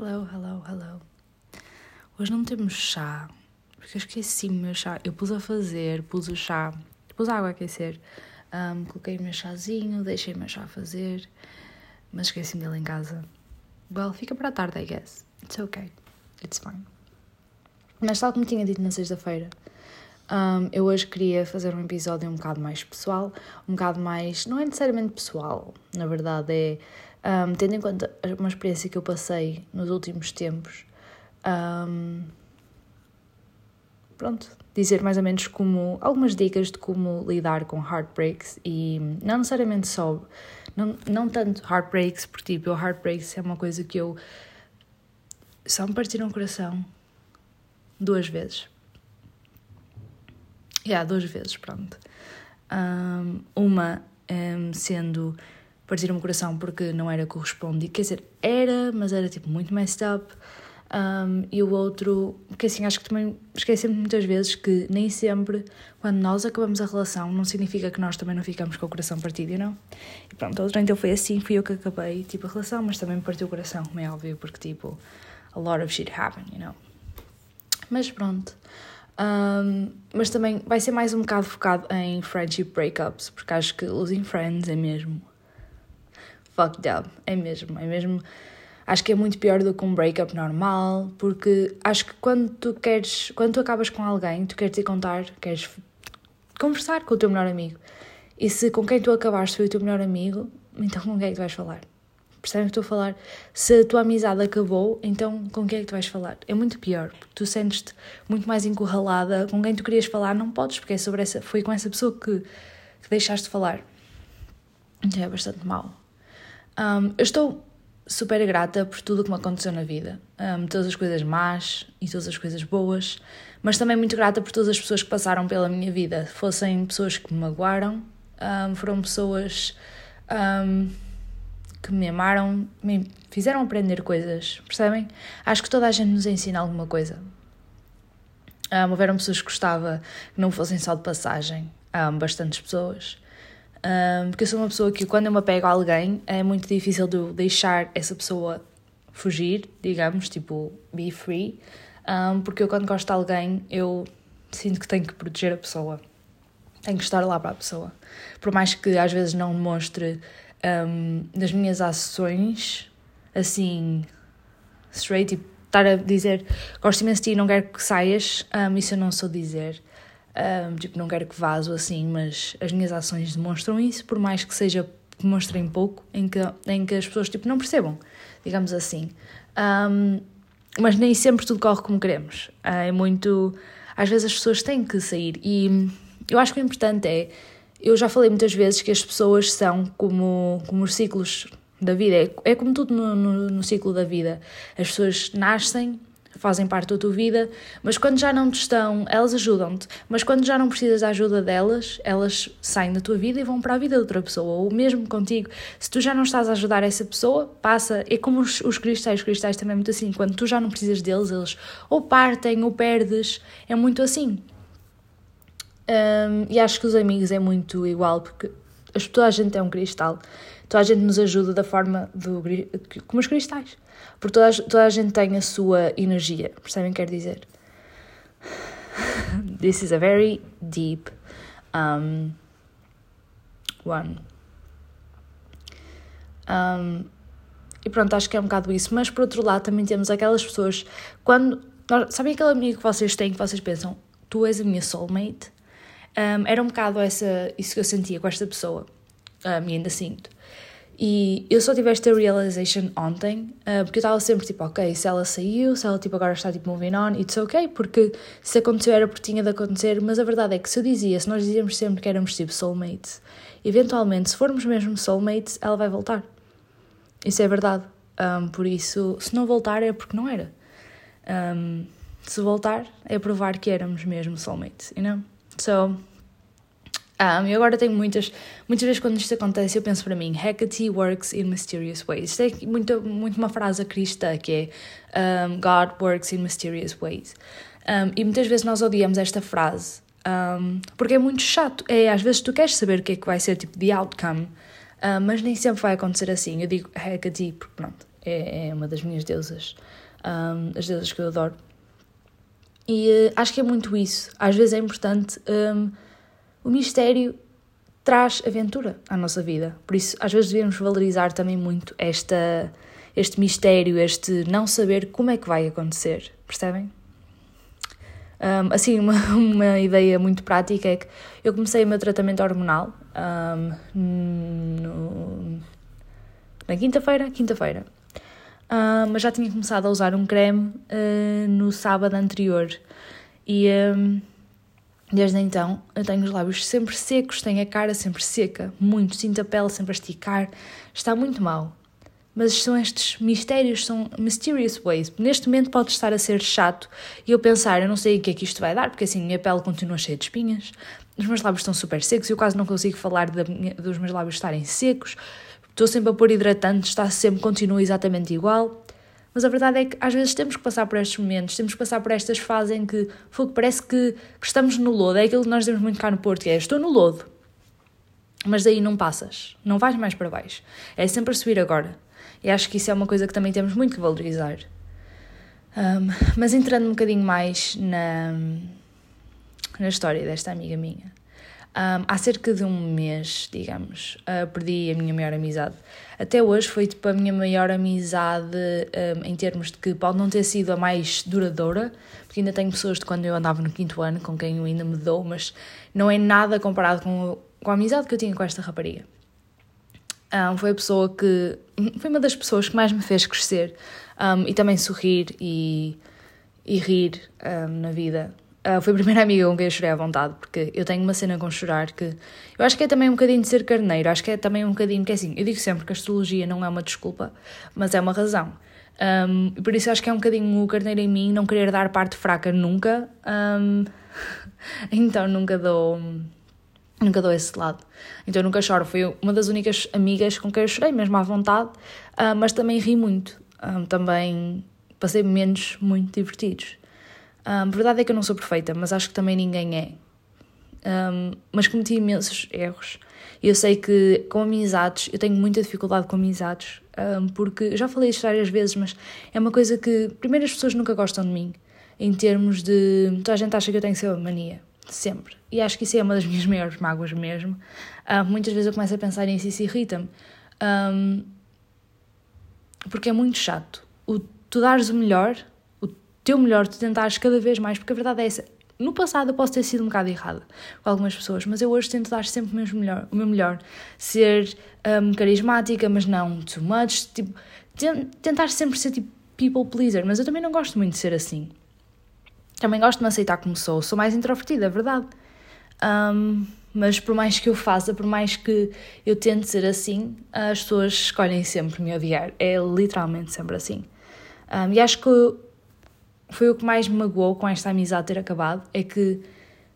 Hello, hello, hello. Hoje não temos chá, porque eu esqueci o meu chá. Eu pus a fazer, pus o chá, pus a água a aquecer, um, coloquei o meu chazinho, deixei o meu chá a fazer, mas esqueci-me dele em casa. Well, fica para a tarde, I guess. It's okay. It's fine. Mas tal como tinha dito na sexta-feira, um, eu hoje queria fazer um episódio um bocado mais pessoal, um bocado mais. não é necessariamente pessoal, na verdade é. Um, tendo em conta uma experiência que eu passei nos últimos tempos, um, pronto, dizer mais ou menos como algumas dicas de como lidar com heartbreaks e não necessariamente só, não, não tanto heartbreaks, porque tipo, heartbreaks é uma coisa que eu só me partiram o coração duas vezes. Yeah, duas vezes, pronto. Um, uma um, sendo partiram-me o coração porque não era correspondido, quer dizer, era, mas era tipo muito messed up. Um, e o outro, que assim, acho que também esquecemos muitas vezes que nem sempre, quando nós acabamos a relação, não significa que nós também não ficamos com o coração partido, não? E pronto, então foi assim, fui eu que acabei, tipo, a relação, mas também me partiu o coração, como é óbvio, porque, tipo, a lot of shit happened, you know? Mas pronto. Um, mas também vai ser mais um bocado focado em friendship breakups, porque acho que losing friends é mesmo fucked up, é mesmo, é mesmo. Acho que é muito pior do que um breakup normal, porque acho que quando tu queres, quando tu acabas com alguém, tu queres te contar, queres conversar com o teu melhor amigo. E se com quem tu acabaste foi o teu melhor amigo, então com quem é que tu vais falar? Percebem o que estou a falar? Se a tua amizade acabou, então com quem é que tu vais falar? É muito pior, porque tu sentes-te muito mais encurralada. Com quem tu querias falar, não podes, porque é sobre essa, foi com essa pessoa que, que deixaste de falar. Então é bastante mau. Um, eu estou super grata por tudo o que me aconteceu na vida, um, todas as coisas más e todas as coisas boas, mas também muito grata por todas as pessoas que passaram pela minha vida, fossem pessoas que me magoaram, um, foram pessoas que me amaram, me fizeram aprender coisas, percebem? Acho que toda a gente nos ensina alguma coisa. Um, houveram pessoas que gostava que não fossem só de passagem, um, bastantes pessoas. Um, porque eu sou uma pessoa que, quando eu me apego a alguém, é muito difícil de deixar essa pessoa fugir, digamos, tipo, be free. Um, porque eu, quando gosto de alguém, eu sinto que tenho que proteger a pessoa. Tenho que estar lá para a pessoa. Por mais que às vezes não mostre um, nas minhas ações, assim, straight, tipo, estar a dizer gosto imenso de ti, não quero que saias, um, isso eu não sou dizer. Um, tipo, não quero que vaso assim, mas as minhas ações demonstram isso, por mais que seja demonstrem pouco, em que, em que as pessoas tipo, não percebam, digamos assim. Um, mas nem sempre tudo corre como queremos. É muito. Às vezes as pessoas têm que sair. E eu acho que o importante é. Eu já falei muitas vezes que as pessoas são como, como os ciclos da vida. É, é como tudo no, no, no ciclo da vida. As pessoas nascem, fazem parte da tua vida, mas quando já não te estão, elas ajudam-te, mas quando já não precisas da ajuda delas, elas saem da tua vida e vão para a vida de outra pessoa, ou mesmo contigo. Se tu já não estás a ajudar essa pessoa, passa. É como os, os cristais, os cristais também é muito assim, quando tu já não precisas deles, eles ou partem ou perdes, é muito assim. Um, e acho que os amigos é muito igual, porque toda a gente é um cristal, toda a gente nos ajuda da forma do, como os cristais. Porque toda a, toda a gente tem a sua energia, percebem o que quer dizer? This is a very deep um, one. Um, e pronto, acho que é um bocado isso. Mas por outro lado, também temos aquelas pessoas. Quando. Sabem aquele amigo que vocês têm que vocês pensam, tu és a minha soulmate? Um, era um bocado essa, isso que eu sentia com esta pessoa. Um, e ainda sinto. E eu só tive esta realization ontem, uh, porque eu estava sempre tipo, ok, se ela saiu, se ela tipo agora está tipo moving on, it's ok, porque se aconteceu era porque tinha de acontecer, mas a verdade é que se eu dizia, se nós dizíamos sempre que éramos tipo soulmates, eventualmente, se formos mesmo soulmates, ela vai voltar. Isso é verdade. Um, por isso, se não voltar é porque não era. Um, se voltar é provar que éramos mesmo soulmates, you know? So, um, e agora tenho muitas, muitas vezes quando isto acontece eu penso para mim, Hecate works in mysterious ways. Isto é muito, muito uma frase cristã que é um, God works in mysterious ways. Um, e muitas vezes nós odiamos esta frase um, porque é muito chato. É, às vezes tu queres saber o que é que vai ser tipo the outcome, mas nem sempre vai acontecer assim. Eu digo Hecate porque pronto, é, é uma das minhas deusas, as deusas que eu adoro. E uh, acho que é muito isso. Às vezes é importante. O mistério traz aventura à nossa vida. Por isso, às vezes devemos valorizar também muito esta, este mistério, este não saber como é que vai acontecer. Percebem? Um, assim, uma, uma ideia muito prática é que eu comecei o meu tratamento hormonal um, no, na quinta-feira, quinta-feira. Mas já tinha começado a usar um creme uh, no sábado anterior e desde então eu tenho os lábios sempre secos, tenho a cara sempre seca, muito, sinto a pele sempre a esticar, está muito mal mas são estes mistérios, são mysterious ways. Neste momento pode estar a ser chato e eu pensar, eu não sei o que é que isto vai dar, porque assim, a minha pele continua cheia de espinhas, os meus lábios estão super secos, eu quase não consigo falar minha, dos meus lábios estarem secos, estou sempre a pôr hidratante, está sempre, continua exatamente igual. Mas a verdade é que às vezes temos que passar por estes momentos, temos que passar por estas fases em que fogo, parece que, que estamos no lodo. É aquilo que nós temos muito cá no Porto, é estou no lodo, mas daí não passas, não vais mais para baixo. É sempre a subir agora. E acho que isso é uma coisa que também temos muito que valorizar. Um, mas entrando um bocadinho mais na, na história desta amiga minha. Um, há cerca de um mês, digamos, uh, perdi a minha maior amizade. Até hoje foi tipo a minha maior amizade um, em termos de que pode não ter sido a mais duradoura, porque ainda tenho pessoas de quando eu andava no quinto ano com quem eu ainda me dou, mas não é nada comparado com, com a amizade que eu tinha com esta rapariga. Um, foi a pessoa que. Foi uma das pessoas que mais me fez crescer e também sorrir e, e rir na vida. Uh, foi a primeira amiga com quem eu chorei à vontade, porque eu tenho uma cena com chorar que. Eu acho que é também um bocadinho de ser carneiro, acho que é também um bocadinho. Que é assim, eu digo sempre que a astrologia não é uma desculpa, mas é uma razão. Um, por isso acho que é um bocadinho o carneiro em mim não querer dar parte fraca nunca. Um, então nunca dou Nunca dou esse lado. Então nunca choro. Foi uma das únicas amigas com quem eu chorei, mesmo à vontade, uh, mas também ri muito. Um, ah, também passei momentos muito divertidos. Um, verdade é que eu não sou perfeita, mas acho que também ninguém é. Um, mas cometi imensos erros. Eu sei que com amizades, eu tenho muita dificuldade com amizades, porque já falei isto várias vezes, mas é uma coisa que, primeiro, as pessoas nunca gostam de mim, em termos de. Toda a gente acha que eu tenho que ser uma mania sempre. E acho que isso é uma das minhas maiores mágoas mesmo. Muitas vezes eu começo a pensar nisso e isso irrita-me. Um, porque é muito chato. O, tu dares o melhor, teu melhor, tu tentares cada vez mais, porque a verdade é essa. No passado eu posso ter sido um bocado errada com algumas pessoas, mas eu hoje tento dar sempre o meu melhor. O meu melhor. Ser um, carismática, mas não too much. Tipo, tentar sempre ser tipo people pleaser, mas eu também não gosto muito de ser assim. Também gosto de me aceitar como sou, sou mais introvertida, é verdade. Um, mas por mais que eu faça, por mais que eu tente ser assim, as pessoas escolhem sempre me odiar. É literalmente sempre assim. Um, e acho que foi o que mais me magoou com esta amizade ter acabado, é que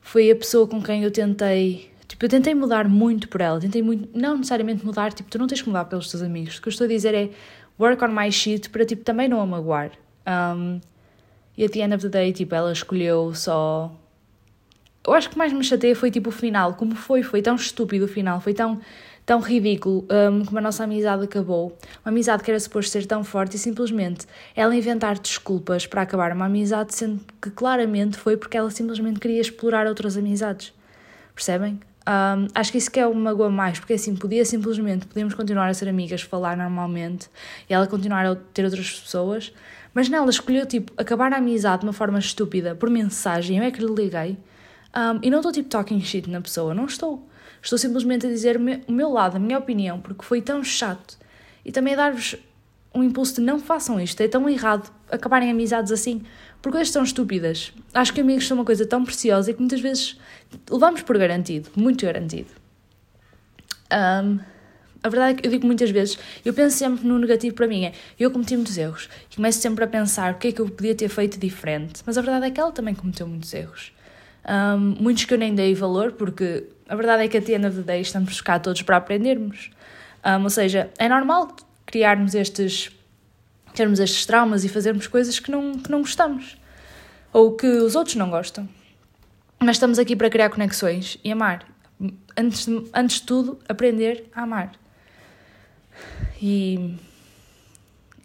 foi a pessoa com quem eu tentei. Tipo, eu tentei mudar muito por ela, tentei muito. Não necessariamente mudar, tipo, tu não tens que mudar pelos teus amigos. O que eu estou a dizer é work on my shit para, tipo, também não a magoar. Um, e at the end of the day, tipo, ela escolheu só. Eu acho que mais me chateia foi tipo o final, como foi, foi tão estúpido o final, foi tão, tão ridículo um, como a nossa amizade acabou. Uma amizade que era suposto ser tão forte e simplesmente ela inventar desculpas para acabar uma amizade, sendo que claramente foi porque ela simplesmente queria explorar outras amizades. Percebem? Um, acho que isso que é uma magoa mais, porque assim, podia simplesmente, podíamos continuar a ser amigas, falar normalmente e ela continuar a ter outras pessoas, mas não, ela escolheu, tipo, acabar a amizade de uma forma estúpida, por mensagem, eu é que lhe liguei. Um, e não estou, tipo, talking shit na pessoa, não estou. Estou simplesmente a dizer o meu lado, a minha opinião, porque foi tão chato. E também dar-vos um impulso de não façam isto, é tão errado acabarem amizades assim, por coisas tão estúpidas. Acho que amigos são uma coisa tão preciosa e que muitas vezes levamos por garantido, muito garantido. Um, a verdade é que eu digo muitas vezes, eu penso sempre no negativo para mim, é eu cometi muitos erros e começo sempre a pensar o que é que eu podia ter feito diferente, mas a verdade é que ela também cometeu muitos erros. Um, muitos que eu nem dei valor, porque a verdade é que a Tiana de Day estamos cá todos para aprendermos. Um, ou seja, é normal criarmos estes, termos estes traumas e fazermos coisas que não, que não gostamos ou que os outros não gostam. Mas estamos aqui para criar conexões e amar. Antes de, antes de tudo, aprender a amar. E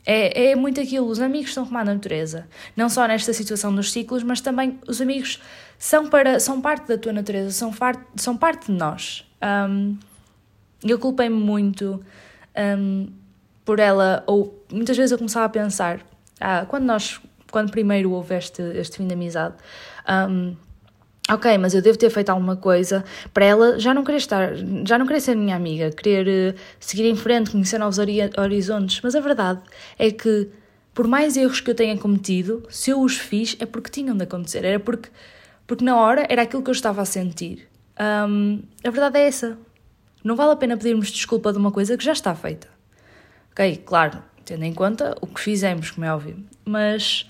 É, é muito aquilo, os amigos são como a natureza. Não só nesta situação dos ciclos, mas também os amigos são, para, são parte da tua natureza, são, far, são parte de nós. Um, eu culpei-me muito um, por ela, ou muitas vezes eu começava a pensar, ah, quando nós, quando primeiro houve este, este fim de amizade, um, ok, mas eu devo ter feito alguma coisa para ela já não querer estar, já não querer ser minha amiga, querer uh, seguir em frente, conhecer novos horizontes. Mas a verdade é que, por mais erros que eu tenha cometido, se eu os fiz é porque tinham de acontecer, era porque, porque na hora era aquilo que eu estava a sentir. Um, a verdade é essa. Não vale a pena pedirmos desculpa de uma coisa que já está feita. Ok, claro, tendo em conta o que fizemos, como é óbvio, mas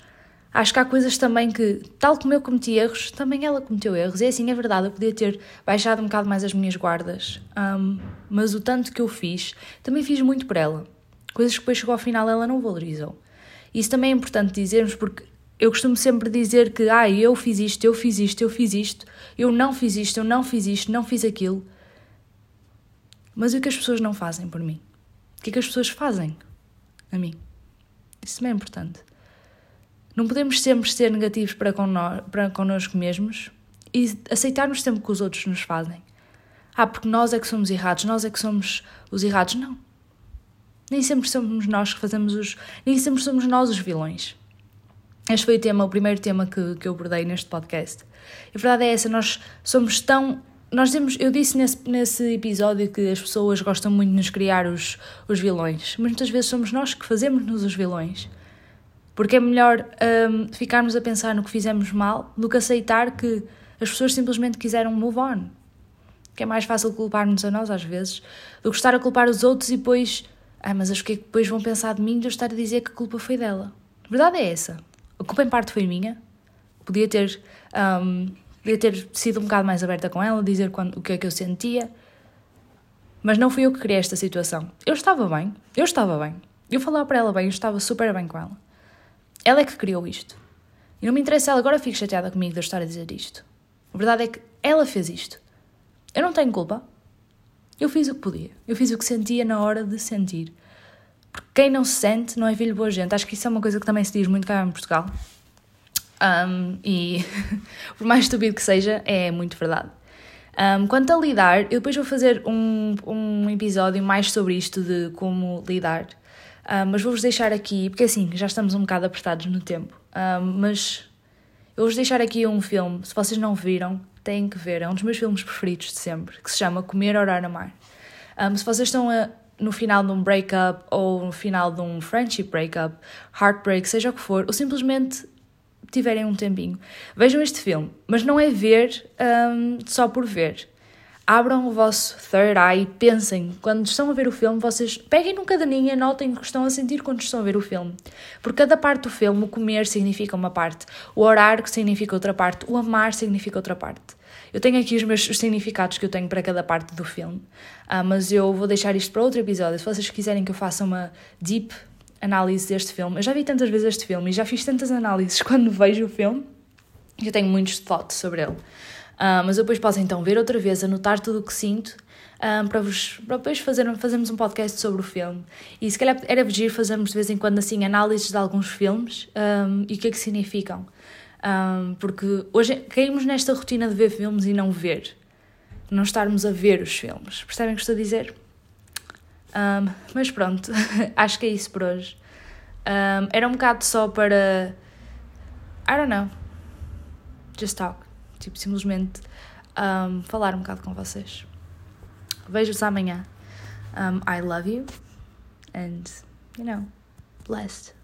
Acho que há coisas também que, tal como eu cometi erros, também ela cometeu erros. E é assim, é verdade, eu podia ter baixado um bocado mais as minhas guardas, um, mas o tanto que eu fiz, também fiz muito por ela. Coisas que depois chegou ao final ela não valorizou. Isso também é importante dizermos porque eu costumo sempre dizer que, ah, eu fiz isto, eu fiz isto, eu fiz isto, eu não fiz isto, eu não fiz isto, não fiz aquilo. Mas o que as pessoas não fazem por mim? O que é que as pessoas fazem a mim? Isso também é importante. Não podemos sempre ser negativos para, conno para connosco mesmos e aceitarmos sempre que os outros nos fazem. Ah, porque nós é que somos errados, nós é que somos os errados. Não. Nem sempre somos nós que fazemos os. Nem sempre somos nós os vilões. Este foi o tema, o primeiro tema que, que eu abordei neste podcast. A verdade é essa, nós somos tão. Nós temos, eu disse nesse, nesse episódio que as pessoas gostam muito de nos criar os, os vilões, mas muitas vezes somos nós que fazemos-nos os vilões. Porque é melhor um, ficarmos a pensar no que fizemos mal do que aceitar que as pessoas simplesmente quiseram move on. Que é mais fácil culpar-nos a nós às vezes do que estar a culpar os outros e depois. Ah, mas acho que depois vão pensar de mim de eu estar a dizer que a culpa foi dela. A verdade é essa. A culpa em parte foi minha. Podia ter, um, podia ter sido um bocado mais aberta com ela, dizer quando, o que é que eu sentia. Mas não fui eu que criei esta situação. Eu estava bem, eu estava bem. Eu falava para ela bem, eu estava super bem com ela. Ela é que criou isto. E não me interessa, ela agora fica chateada comigo de eu estar a dizer isto. A verdade é que ela fez isto. Eu não tenho culpa. Eu fiz o que podia. Eu fiz o que sentia na hora de sentir. Porque quem não se sente não é filho de boa gente. Acho que isso é uma coisa que também se diz muito cá em Portugal. Um, e por mais estúpido que seja, é muito verdade. Um, quanto a lidar, eu depois vou fazer um, um episódio mais sobre isto de como lidar Uh, mas vou-vos deixar aqui, porque assim, já estamos um bocado apertados no tempo, mas eu vou-vos deixar aqui um filme, se vocês não viram, têm que ver, é um dos meus filmes preferidos de sempre, que se chama Comer, Orar, Amar. Um, se vocês estão a, no final de um breakup ou no final de um friendship breakup, heartbreak, seja o que for, ou simplesmente tiverem um tempinho, vejam este filme, mas não é ver um, só por ver abram o vosso third eye pensem, quando estão a ver o filme, vocês peguem num caderninho e anotem o que estão a sentir quando estão a ver o filme. Porque cada parte do filme, o comer significa uma parte, o orar significa outra parte, o amar significa outra parte. Eu tenho aqui os meus os significados que eu tenho para cada parte do filme, ah, mas eu vou deixar isto para outro episódio. Se vocês quiserem que eu faça uma deep análise deste filme, eu já vi tantas vezes este filme e já fiz tantas análises quando vejo o filme, eu tenho muitos thoughts sobre ele. Uh, mas eu depois posso então ver outra vez, anotar tudo o que sinto um, para, vos, para depois fazer, fazermos um podcast sobre o filme. E se calhar era giro fazermos de vez em quando assim análises de alguns filmes um, e o que é que significam. Um, porque hoje caímos nesta rotina de ver filmes e não ver. Não estarmos a ver os filmes. Percebem o que estou a dizer? mas pronto, acho que é isso por hoje. era um bocado só para. I don't know. Just talk. Tipo, simplesmente um, falar um bocado com vocês. Vejo-vos amanhã. Um, I love you and, you know, blessed.